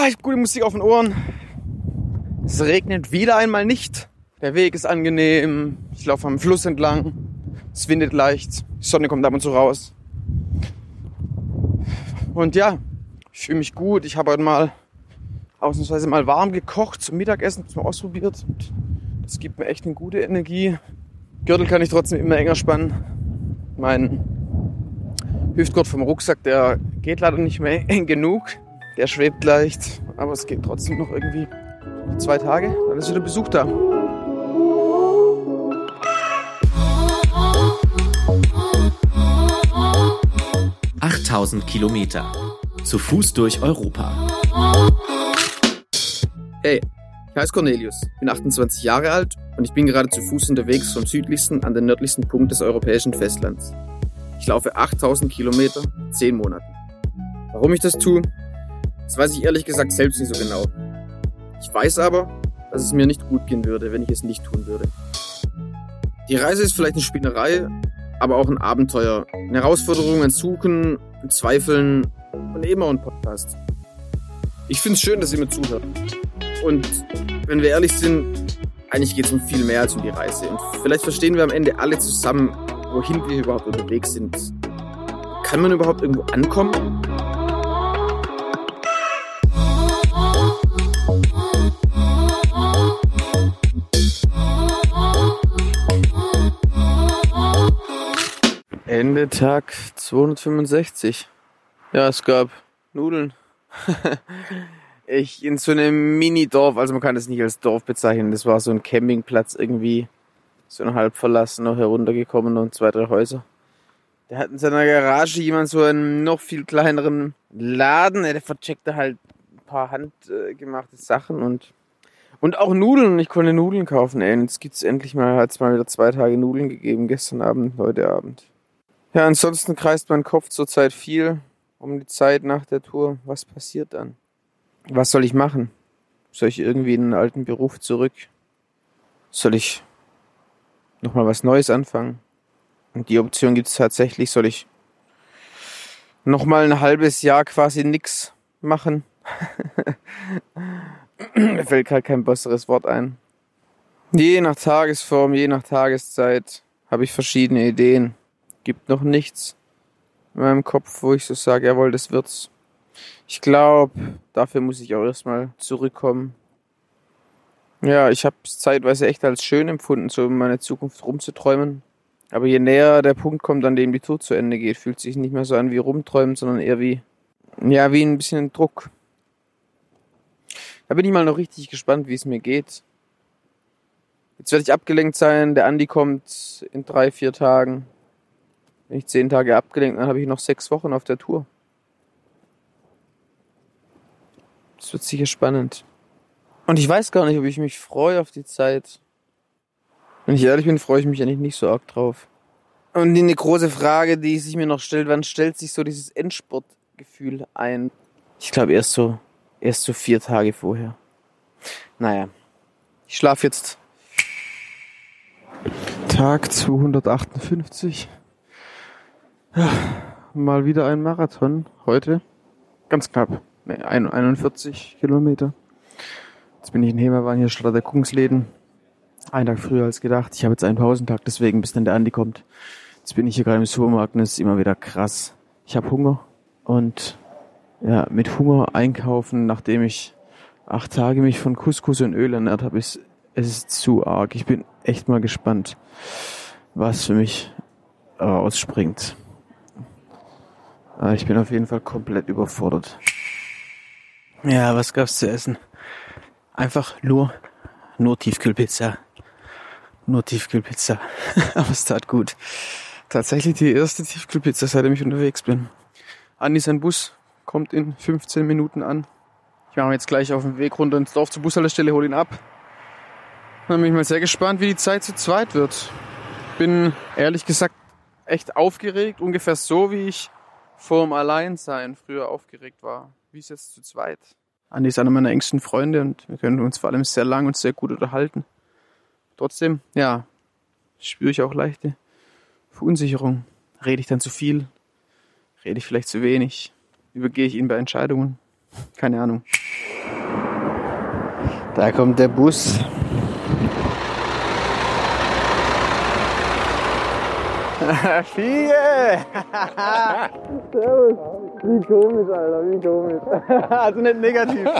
Ah, ich habe gute Musik auf den Ohren. Es regnet wieder einmal nicht. Der Weg ist angenehm. Ich laufe am Fluss entlang. Es windet leicht. Die Sonne kommt ab und zu raus. Und ja, ich fühle mich gut. Ich habe heute mal ausnahmsweise mal warm gekocht zum Mittagessen, zum ausprobiert. Und das gibt mir echt eine gute Energie. Gürtel kann ich trotzdem immer enger spannen. Mein Hüftgurt vom Rucksack, der geht leider nicht mehr eng genug. Der schwebt leicht, aber es geht trotzdem noch irgendwie zwei Tage. Dann ist wieder Besuch da. Achttausend Kilometer. Zu Fuß durch Europa. Hey, ich heiße Cornelius, bin 28 Jahre alt und ich bin gerade zu Fuß unterwegs vom südlichsten an den nördlichsten Punkt des europäischen Festlands. Ich laufe 8000 Kilometer, 10 Monaten. Warum ich das tue, das weiß ich ehrlich gesagt selbst nicht so genau. Ich weiß aber, dass es mir nicht gut gehen würde, wenn ich es nicht tun würde. Die Reise ist vielleicht eine Spinnerei, aber auch ein Abenteuer. Eine Herausforderung, ein Suchen, ein Zweifeln und auch ein Podcast. Ich finde es schön, dass ihr mir zuhört. Und wenn wir ehrlich sind, eigentlich geht es um viel mehr als um die Reise. Und vielleicht verstehen wir am Ende alle zusammen, wohin wir überhaupt unterwegs sind. Kann man überhaupt irgendwo ankommen? Ende Tag 265. Ja, es gab Nudeln. ich in so einem Mini-Dorf, also man kann das nicht als Dorf bezeichnen, das war so ein Campingplatz irgendwie, so ein halb verlassen, noch heruntergekommen und zwei, drei Häuser. Der hat in seiner Garage jemand so einen noch viel kleineren Laden, der vercheckte halt ein paar handgemachte Sachen und und auch Nudeln. Und ich konnte Nudeln kaufen, ey. Und jetzt gibt's endlich mal, hat's mal wieder zwei Tage Nudeln gegeben, gestern Abend, heute Abend. Ja, ansonsten kreist mein Kopf zurzeit viel um die Zeit nach der Tour. Was passiert dann? Was soll ich machen? Soll ich irgendwie in einen alten Beruf zurück? Soll ich nochmal was Neues anfangen? Und die Option gibt's tatsächlich. Soll ich nochmal ein halbes Jahr quasi nix machen? Mir fällt gerade kein besseres Wort ein. Je nach Tagesform, je nach Tageszeit habe ich verschiedene Ideen. Gibt noch nichts in meinem Kopf, wo ich so sage, jawohl, das wird's. Ich glaube, dafür muss ich auch erstmal zurückkommen. Ja, ich habe es zeitweise echt als schön empfunden, so in meine Zukunft rumzuträumen. Aber je näher der Punkt kommt, an dem die Tour zu Ende geht, fühlt sich nicht mehr so an wie rumträumen, sondern eher wie, ja, wie ein bisschen Druck. Da bin ich mal noch richtig gespannt, wie es mir geht. Jetzt werde ich abgelenkt sein. Der Andi kommt in drei, vier Tagen. Wenn ich zehn Tage abgelenkt, dann habe ich noch sechs Wochen auf der Tour. Das wird sicher spannend. Und ich weiß gar nicht, ob ich mich freue auf die Zeit. Wenn ich ehrlich bin, freue ich mich eigentlich nicht so arg drauf. Und die eine große Frage, die sich mir noch stellt, wann stellt sich so dieses Endsportgefühl ein? Ich glaube erst so Erst so vier Tage vorher. Naja, ich schlafe jetzt. Tag 258. Mal wieder ein Marathon heute. Ganz knapp. 41 Kilometer. Jetzt bin ich in Hemerwan hier statt der Kungsläden. Ein Tag früher als gedacht. Ich habe jetzt einen Pausentag, deswegen bis dann der Andi kommt. Jetzt bin ich hier gerade im Supermarkt und es ist immer wieder krass. Ich habe Hunger und ja, mit Hunger einkaufen, nachdem ich acht Tage mich von Couscous und Öl ernährt habe, ist, es ist zu arg. Ich bin echt mal gespannt, was für mich rausspringt. Ich bin auf jeden Fall komplett überfordert. Ja, was gab's zu essen? Einfach nur, nur Tiefkühlpizza. Nur Tiefkühlpizza. Aber es tat gut. Tatsächlich die erste Tiefkühlpizza, seitdem ich unterwegs bin. Andi sein Bus kommt in 15 Minuten an. Ich mache jetzt gleich auf dem Weg runter ins Dorf zur Bushaltestelle, hole ihn ab. Dann bin ich mal sehr gespannt, wie die Zeit zu zweit wird. Bin ehrlich gesagt echt aufgeregt, ungefähr so wie ich vorm Alleinsein früher aufgeregt war. Wie es jetzt zu zweit. Andi ist einer meiner engsten Freunde und wir können uns vor allem sehr lang und sehr gut unterhalten. Trotzdem, ja, spüre ich auch leichte Verunsicherung. Rede ich dann zu viel? Rede ich vielleicht zu wenig? übergehe ich ihn bei Entscheidungen? Keine Ahnung. Da kommt der Bus. Fiege! Servus! Wie komisch, Alter, wie komisch. also nicht negativ.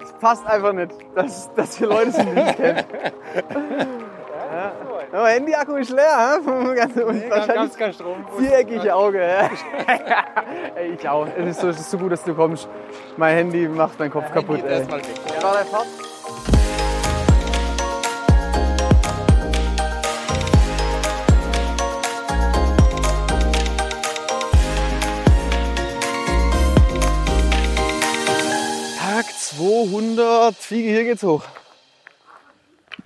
Es passt einfach nicht, dass, dass hier Leute sind, die ich kenne. Ja. Aber Handy-Akku ist leer, hä? Ganz, nee, wahrscheinlich kein Strom. Viereckige Auge. Ja. ey, ich auch. Es ist, so, es ist so gut, dass du kommst. Mein Handy macht meinen Kopf ja, kaputt. Ey. Erstmal weg. Ja. War dein Fahrt? 200. Fliege, hier geht's hoch.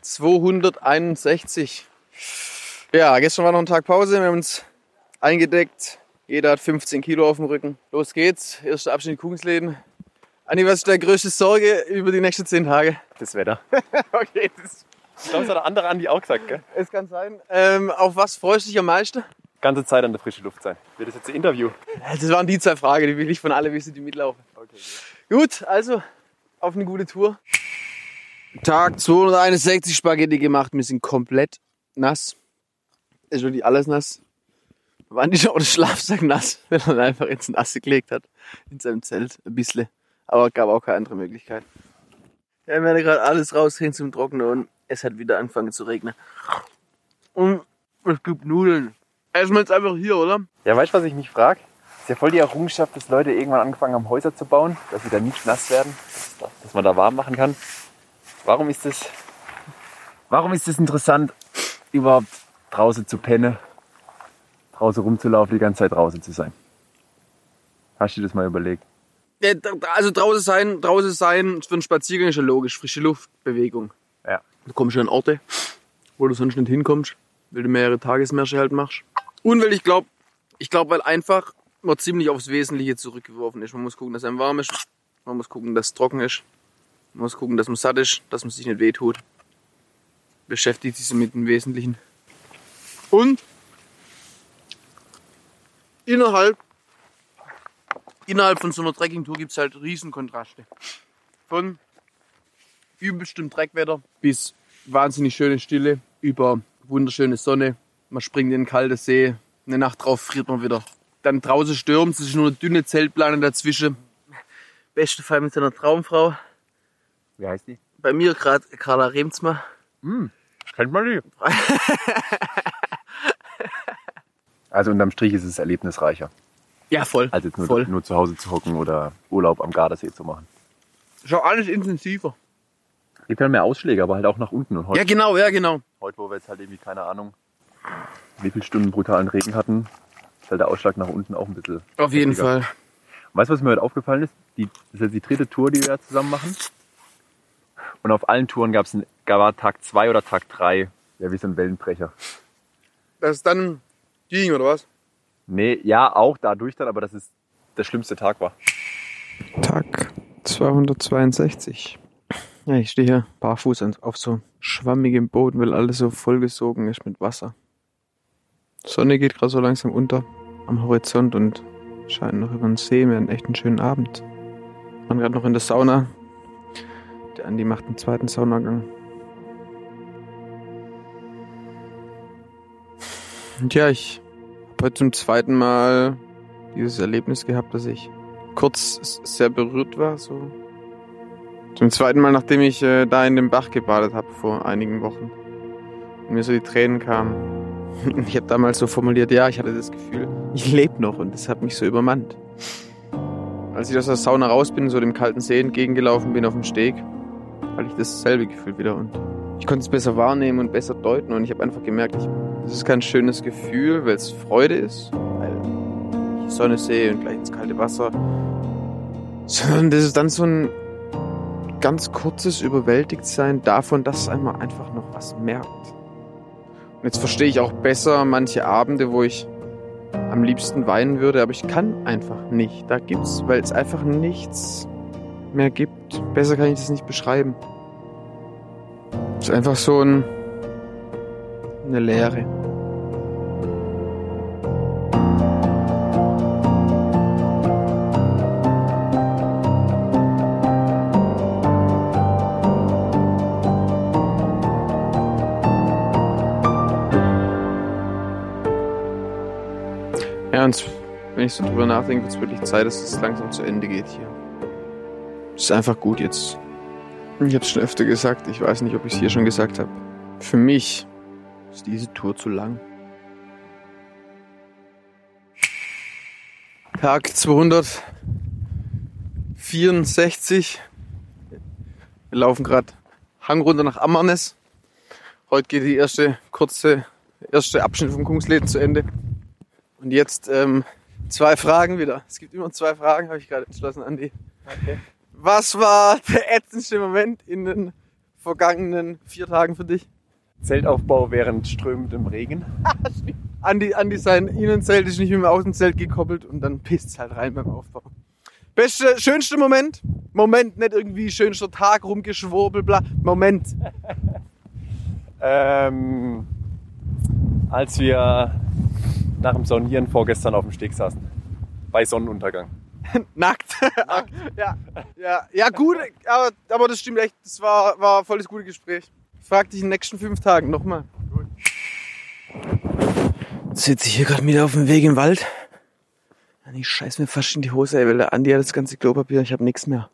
261. Ja, gestern war noch ein Tag Pause. Wir haben uns eingedeckt. Jeder hat 15 Kilo auf dem Rücken. Los geht's. Erster Abschnitt Kugelsläden. Anni, was ist deine größte Sorge über die nächsten 10 Tage? Das Wetter. okay, das. Ich glaube, das hat der andere Andi auch gesagt, gell? Es kann sein. Ähm, auf was freust du dich am meisten? Ganze Zeit an der frischen Luft sein. Wird das jetzt ein Interview? Das waren die zwei Fragen, die will ich von alle wissen, die mitlaufen. Okay, gut, also auf eine gute Tour. Tag 261 Spaghetti gemacht. Wir sind komplett nass. Ist wirklich alles nass. Waren die auch der Schlafsack nass, wenn er einfach ins Nasse gelegt hat. In seinem Zelt. Ein bisschen. Aber gab auch keine andere Möglichkeit. Ja, wir werden gerade alles rausgehen zum Trocknen und es hat wieder angefangen zu regnen. Und es gibt Nudeln. Essen wir jetzt einfach hier, oder? Ja, weißt du, was ich mich frage? Ja voll die Errungenschaft, dass Leute irgendwann angefangen haben, Häuser zu bauen, dass sie da nicht nass werden, dass man da warm machen kann. Warum ist das, warum ist das interessant, überhaupt draußen zu pennen, draußen rumzulaufen, die ganze Zeit draußen zu sein? Hast du dir das mal überlegt? Also draußen sein, draußen sein für einen Spaziergang ist ja logisch, frische Luft, Bewegung. Ja. Du kommst schon an Orte, wo du sonst nicht hinkommst, weil du mehrere Tagesmärsche halt machst. Und weil ich glaube, ich glaube, weil einfach man ziemlich aufs Wesentliche zurückgeworfen ist. Man muss gucken, dass einem warm ist, man muss gucken, dass es trocken ist, man muss gucken, dass man satt ist, dass man sich nicht wehtut. Beschäftigt sich mit dem Wesentlichen. Und innerhalb, innerhalb von so einer Trekkingtour gibt es halt Riesenkontraste. Von übelstem Dreckwetter bis wahnsinnig schöne Stille, über wunderschöne Sonne. Man springt in den kalten See, eine Nacht drauf friert man wieder. Dann draußen stürmt es ist nur eine dünne Zeltplane dazwischen. Beste Fall mit seiner Traumfrau. Wie heißt die? Bei mir gerade Carla Remzma. Hm, kennt man die. also unterm Strich ist es erlebnisreicher. Ja, voll. Als jetzt nur, voll. nur zu Hause zu hocken oder Urlaub am Gardasee zu machen. Schon alles intensiver. Gibt halt mehr Ausschläge, aber halt auch nach unten. Und heute, Ja, genau, ja, genau. heute, wo wir jetzt halt irgendwie, keine Ahnung, wie viele Stunden brutalen Regen hatten, ist halt der Ausschlag nach unten auch ein bisschen. Auf jeden heftiger. Fall. Weißt du, was mir heute aufgefallen ist? Die, das ist jetzt die dritte Tour, die wir jetzt zusammen machen. Und auf allen Touren gab es Tag 2 oder Tag 3, ja, wie so ein Wellenbrecher. Das ist dann ging, oder was? Nee, ja, auch dadurch dann, aber das ist der schlimmste Tag war. Tag 262. Ja, ich stehe hier barfuß auf so schwammigem Boden, weil alles so vollgesogen ist mit Wasser. Sonne geht gerade so langsam unter am Horizont und scheint noch über den See. Wir hatten echt einen schönen Abend. Wir waren gerade noch in der Sauna. Der Andi macht einen zweiten Saunagang. Und ja, ich habe heute zum zweiten Mal dieses Erlebnis gehabt, dass ich kurz sehr berührt war. So. Zum zweiten Mal, nachdem ich äh, da in dem Bach gebadet habe vor einigen Wochen. Und mir so die Tränen kamen. Ich habe damals so formuliert, ja, ich hatte das Gefühl, ich lebe noch und das hat mich so übermannt. Als ich aus der Sauna raus bin, so dem kalten See entgegengelaufen bin auf dem Steg, hatte ich dasselbe Gefühl wieder und ich konnte es besser wahrnehmen und besser deuten und ich habe einfach gemerkt, ich, das ist kein schönes Gefühl, weil es Freude ist, weil ich die Sonne sehe und gleich ins kalte Wasser, sondern das ist dann so ein ganz kurzes Überwältigtsein davon, dass einmal einfach noch was merkt. Und jetzt verstehe ich auch besser manche Abende, wo ich am liebsten weinen würde, aber ich kann einfach nicht. Da gibt's, weil es einfach nichts mehr gibt. Besser kann ich das nicht beschreiben. Es ist einfach so ein, eine Leere. Wenn ich so drüber nachdenke, wird es wirklich Zeit, dass es langsam zu Ende geht hier. Es ist einfach gut jetzt. Ich habe es schon öfter gesagt, ich weiß nicht, ob ich es hier schon gesagt habe. Für mich ist diese Tour zu lang. Tag 264. Wir laufen gerade Hang runter nach Ammernes. Heute geht die erste kurze, erste Abschnitt vom Kungsleden zu Ende. Und jetzt ähm, zwei Fragen wieder. Es gibt immer zwei Fragen, habe ich gerade entschlossen, Andi. Okay. Was war der ätzendste Moment in den vergangenen vier Tagen für dich? Zeltaufbau während strömendem Regen. Andi, Andi sein Innenzelt ist nicht mit dem Außenzelt gekoppelt und dann pisst halt rein beim Aufbau. Beste, schönste Moment? Moment, nicht irgendwie schönster Tag, rumgeschwurbel, bla. Moment. Ähm, als wir nach dem Sonieren vorgestern auf dem Steg saßen. Bei Sonnenuntergang. Nackt. ja, ja, ja, gut, aber, aber das stimmt echt. Das war, war voll das gute Gespräch. Ich frag dich in den nächsten fünf Tagen nochmal. Sitze ich hier gerade wieder auf dem Weg im Wald. Ich scheiß mir fast in die Hose, ey, weil der Andi hat das ganze Klopapier, ich habe nichts mehr.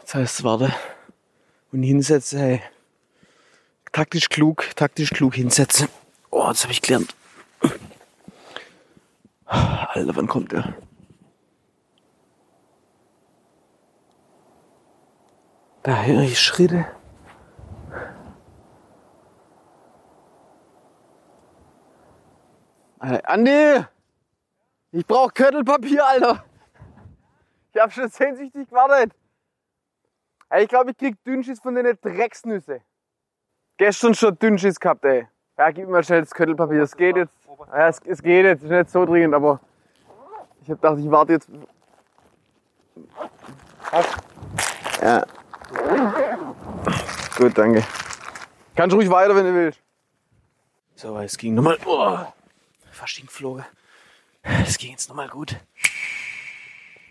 Jetzt heißt es warte. Und hinsetzen, ey. Taktisch klug, taktisch klug hinsetzen. Oh, das habe ich gelernt. Alter, wann kommt der? Da höre ich Schritte. Alter, Andi! Ich brauche Köttelpapier, Alter! Ich habe schon sehnsüchtig gewartet. Ich glaube, ich krieg Dünnschiss von den Drecksnüsse. Gestern schon Dünnschiss gehabt, ey. Ja, gib mir mal schnell das Köttelpapier. Es geht jetzt. Ja, es, es geht jetzt. Ist nicht so dringend, aber ich habe gedacht, ich warte jetzt. Ja. Gut, danke. Kannst ruhig weiter, wenn du willst. So, es ging nochmal. Oh, fast hingeflogen. Es ging jetzt nochmal gut.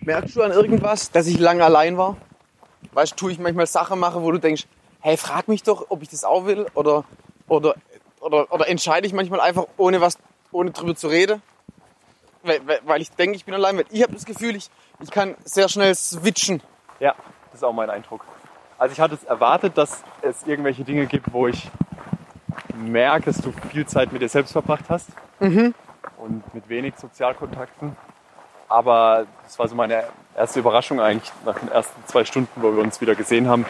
Merkst du an irgendwas, dass ich lange allein war? Weißt du, tue ich manchmal Sachen mache, wo du denkst, hey, frag mich doch, ob ich das auch will oder, oder, oder, oder entscheide ich manchmal einfach ohne was, ohne drüber zu reden? Weil, weil, ich denke, ich bin allein. Weil ich habe das Gefühl, ich, ich kann sehr schnell switchen. Ja, das ist auch mein Eindruck. Also ich hatte es erwartet, dass es irgendwelche Dinge gibt, wo ich merke, dass du viel Zeit mit dir selbst verbracht hast und mit wenig Sozialkontakten. Aber das war so meine erste Überraschung eigentlich nach den ersten zwei Stunden, wo wir uns wieder gesehen haben,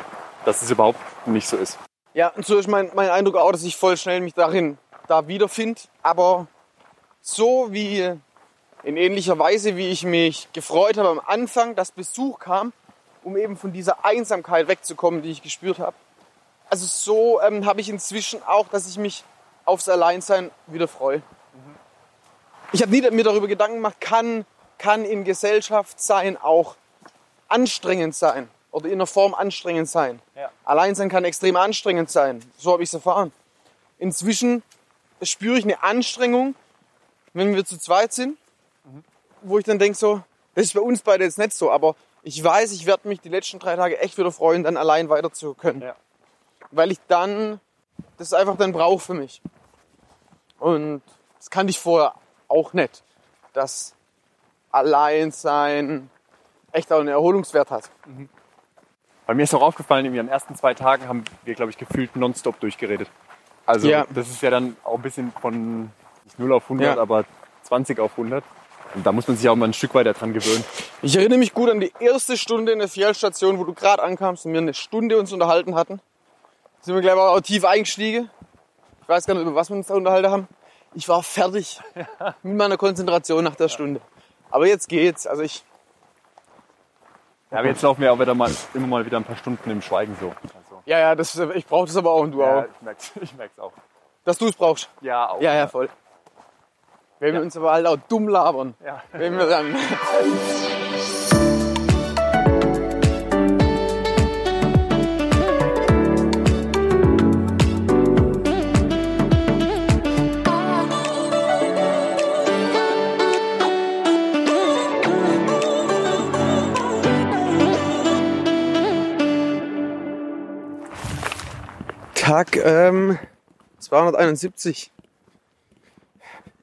dass es überhaupt nicht so ist. Ja, und so ist mein, mein Eindruck auch, dass ich voll schnell mich darin da wiederfinde. Aber so wie in ähnlicher Weise, wie ich mich gefreut habe am Anfang, dass Besuch kam, um eben von dieser Einsamkeit wegzukommen, die ich gespürt habe. Also so ähm, habe ich inzwischen auch, dass ich mich aufs Alleinsein wieder freue. Ich habe nie mir darüber Gedanken gemacht, kann, kann in Gesellschaft sein auch anstrengend sein oder in einer Form anstrengend sein. Ja. Alleinsein kann extrem anstrengend sein. So habe ich es erfahren. Inzwischen spüre ich eine Anstrengung, wenn wir zu zweit sind, wo ich dann denke so, das ist bei uns beide jetzt nicht so, aber ich weiß, ich werde mich die letzten drei Tage echt wieder freuen, dann allein weiter zu können. Ja. Weil ich dann das einfach dann brauche für mich. Und das kannte ich vorher auch nicht, dass Alleinsein echt auch einen Erholungswert hat. Bei mir ist auch aufgefallen, in den ersten zwei Tagen haben wir, glaube ich, gefühlt nonstop durchgeredet. Also Ja. das ist ja dann auch ein bisschen von nicht 0 auf 100, Ja. aber 20 auf 100. Und da muss man sich auch mal ein Stück weiter dran gewöhnen. Ich erinnere mich gut an die erste Stunde in der Fjellstation, wo du gerade ankamst und wir eine Stunde uns unterhalten hatten. Sind wir gleich mal auch tief eingestiegen. Ich weiß gar nicht, über was wir uns da unterhalten haben. Ich war fertig mit meiner Konzentration nach der Stunde. Aber jetzt geht's. Also ich, Ja, aber jetzt laufen wir auch wieder mal, immer mal wieder ein paar Stunden im Schweigen so. Also, ja, ja, das, ich brauche das aber auch und du ja, auch. ich merk's, ich merk's auch. Dass du es brauchst. Ja, auch. Ja, ja, voll. Wenn wir uns aber halt auch dumm labern. Ja. Wenn wir dann. Tag ähm, 271.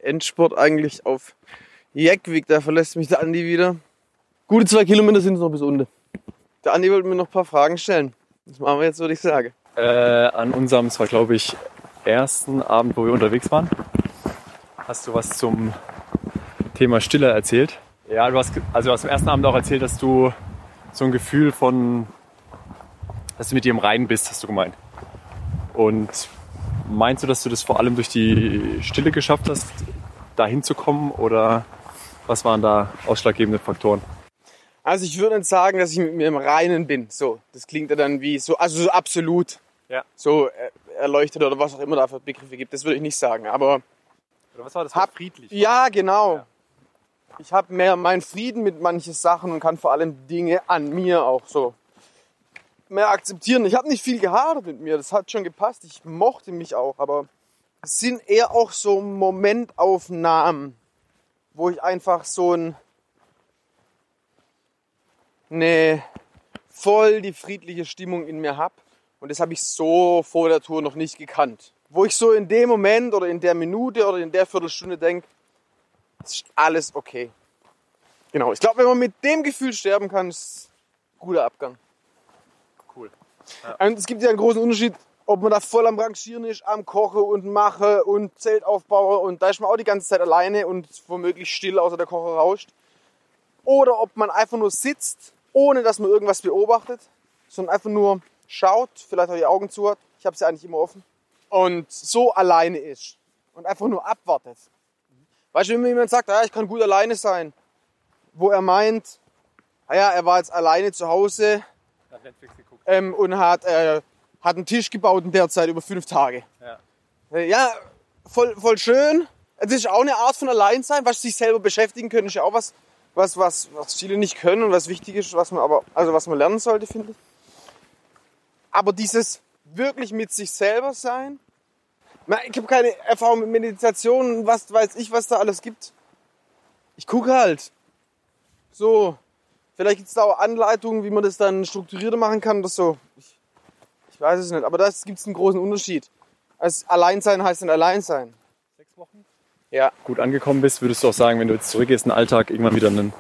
Endspurt eigentlich auf Jeckwig, da verlässt mich der Andi wieder. Gute zwei Kilometer sind es noch bis unten. Der Andi wollte mir noch ein paar Fragen stellen. Das machen wir jetzt, würde ich sagen. Äh, an unserem, es war glaube ich, ersten Abend, wo wir unterwegs waren, hast du was zum Thema Stille erzählt. Ja, du hast, also du hast am ersten Abend auch erzählt, dass du so ein Gefühl von, dass du mit dir im Reinen bist, hast du gemeint. Und meinst du, dass du das vor allem durch die Stille geschafft hast, da hinzukommen? Oder was waren da ausschlaggebende Faktoren? Also ich würde sagen, dass ich mit mir im Reinen bin. So, das klingt ja dann wie so, also so absolut. Ja. So äh, erleuchtet oder was auch immer da für Begriffe gibt. Das würde ich nicht sagen. Aber Oder was war das? Hab- friedlich. ja, genau. Ja. Ich habe mehr meinen Frieden mit manchen Sachen und kann vor allem Dinge an mir auch so mehr akzeptieren. Ich habe nicht viel gehadert mit mir. Das hat schon gepasst. Ich mochte mich auch. Aber es sind eher auch so Momentaufnahmen, wo ich einfach so ein eine voll die friedliche Stimmung in mir hab und das habe ich so vor der Tour noch nicht gekannt. Wo ich so in dem Moment oder in der Minute oder in der Viertelstunde denke, es ist alles okay. Genau, ich glaube, wenn man mit dem Gefühl sterben kann, ist es ein guter Abgang. Cool. Und es gibt ja einen großen Unterschied, ob man da voll am Rangieren ist, am Kochen und Mache und Zelt aufbaue und da ist man auch die ganze Zeit alleine und womöglich still, außer der Kocher rauscht. Oder ob man einfach nur sitzt, ohne dass man irgendwas beobachtet, sondern einfach nur schaut, vielleicht auch die Augen zu hat. Ich habe sie eigentlich immer offen. Und so alleine ist. Und einfach nur abwartet. Weißt du, wenn mir jemand sagt, ja, ich kann gut alleine sein, wo er meint, naja, er war jetzt alleine zu Hause, Nach Netflix. Ähm, und hat, äh, hat einen Tisch gebaut in der Zeit über fünf Tage. Ja. Äh, Ja, voll, voll schön. Das ist auch eine Art von Alleinsein, was sich selber beschäftigen können, ist ja auch was, was, was, was viele nicht können und was wichtig ist, was man aber, also was man lernen sollte, finde ich. Aber dieses wirklich mit sich selber sein, ich habe keine Erfahrung mit Meditation, was weiß ich, was da alles gibt. Ich gucke halt. So, vielleicht gibt es da auch Anleitungen, wie man das dann strukturierter machen kann oder so. Ich, ich weiß es nicht, aber da gibt es einen großen Unterschied. Als Alleinsein heißt ein Alleinsein. Sechs Wochen? Ja. Gut angekommen bist, würdest du auch sagen, wenn du jetzt zurückgehst in den Alltag, irgendwann wieder eine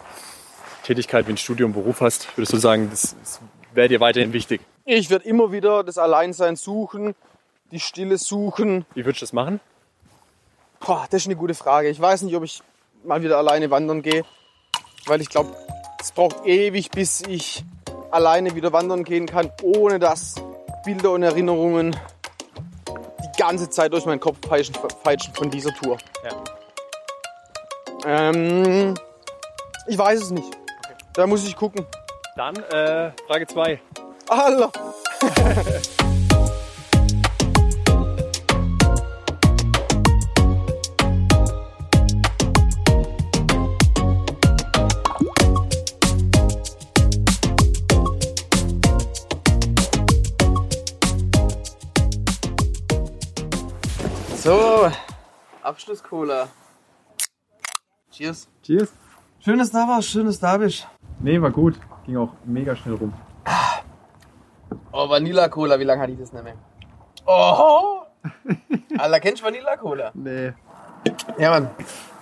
Tätigkeit wie ein Studium, Beruf hast, würdest du sagen, das, das wäre dir weiterhin wichtig. Ich werde immer wieder das Alleinsein suchen, die Stille suchen. Wie würdest du das machen? Boah, das ist eine gute Frage. Ich weiß nicht, ob ich mal wieder alleine wandern gehe, weil ich glaube, es braucht ewig, bis ich alleine wieder wandern gehen kann, ohne dass Bilder und Erinnerungen die ganze Zeit durch meinen Kopf peitschen, peitschen von dieser Tour. Ja. Ähm, ich weiß es nicht. Da muss ich gucken. Dann äh, Frage 2. Allah. Abschluss-Cola. Cheers. Cheers. Schön, dass du da warst, schön, dass du da bist. Nee, war gut. Ging auch mega schnell rum. Oh, Vanilla Cola, wie lange hatte ich das nicht mehr? Oh! Alter, kennst du Vanilla Cola? Nee. Ja, Mann.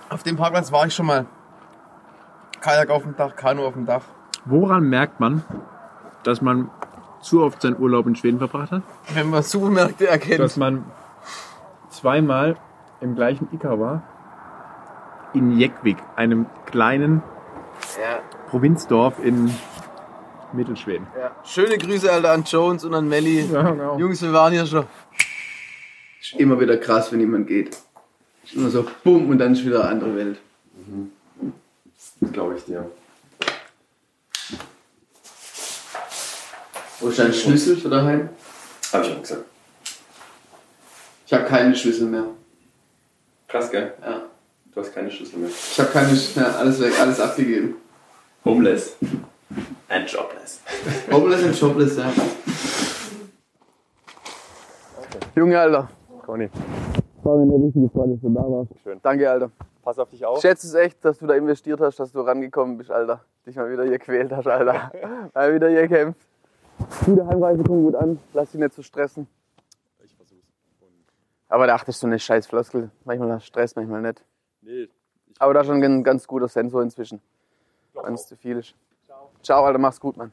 Auf dem Parkplatz war ich schon mal. Kajak auf dem Dach, Kanu auf dem Dach. Woran merkt man, dass man zu oft seinen Urlaub in Schweden verbracht hat? Wenn man Supermärkte erkennt. Dass man zweimal im gleichen Ica war. In Jäckvik, einem kleinen Ja, Provinzdorf in Mittelschweden. ja. Schöne Grüße, Alter, an Jones und an Melli. Ja, genau. Jungs, wir waren hier schon. Ist immer wieder krass, wenn jemand geht. Ist immer so, bumm, und dann ist wieder eine andere Welt. Das glaube ich dir. Wo ist dein Schlüssel für daheim? Hab ich auch gesagt. Ich habe keine Schlüssel mehr. Krass, gell? Ja. Du hast keine Schlüssel mehr. Ich habe keine Schlüssel mehr, alles weg, alles abgegeben. Homeless. And jobless. Homeless und jobless, ja. Junge, Alter. Conny, War mir eine richtige Freude, dass du da warst. Schön. Danke, Alter. pass auf dich auf. Ich schätze es echt, dass du da investiert hast, dass du rangekommen bist, Alter. Dich mal wieder hier quält hast, Alter. mal wieder hier kämpft. Gute Heimreise kommt gut an. Lass dich nicht so stressen. Aber da achtest du eine scheiß Floskel. Manchmal hast du Stress, manchmal nicht. nee, ich Aber da ist schon ein ganz guter Sensor inzwischen. Wenn es zu viel ist. Ciao, Alter, mach's gut, Mann.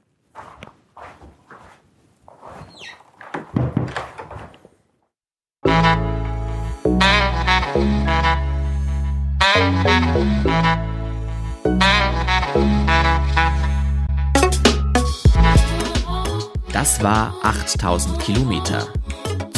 Das war 8000 Kilometer.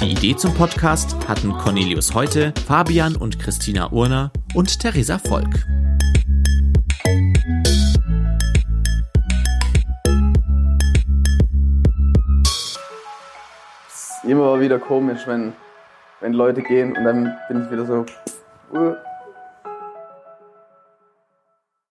Die Idee zum Podcast hatten Cornelius Heute, Fabian und Christina Urner und Theresa Volk. Immer wieder komisch, wenn, wenn Leute gehen und dann bin ich wieder so. Uh.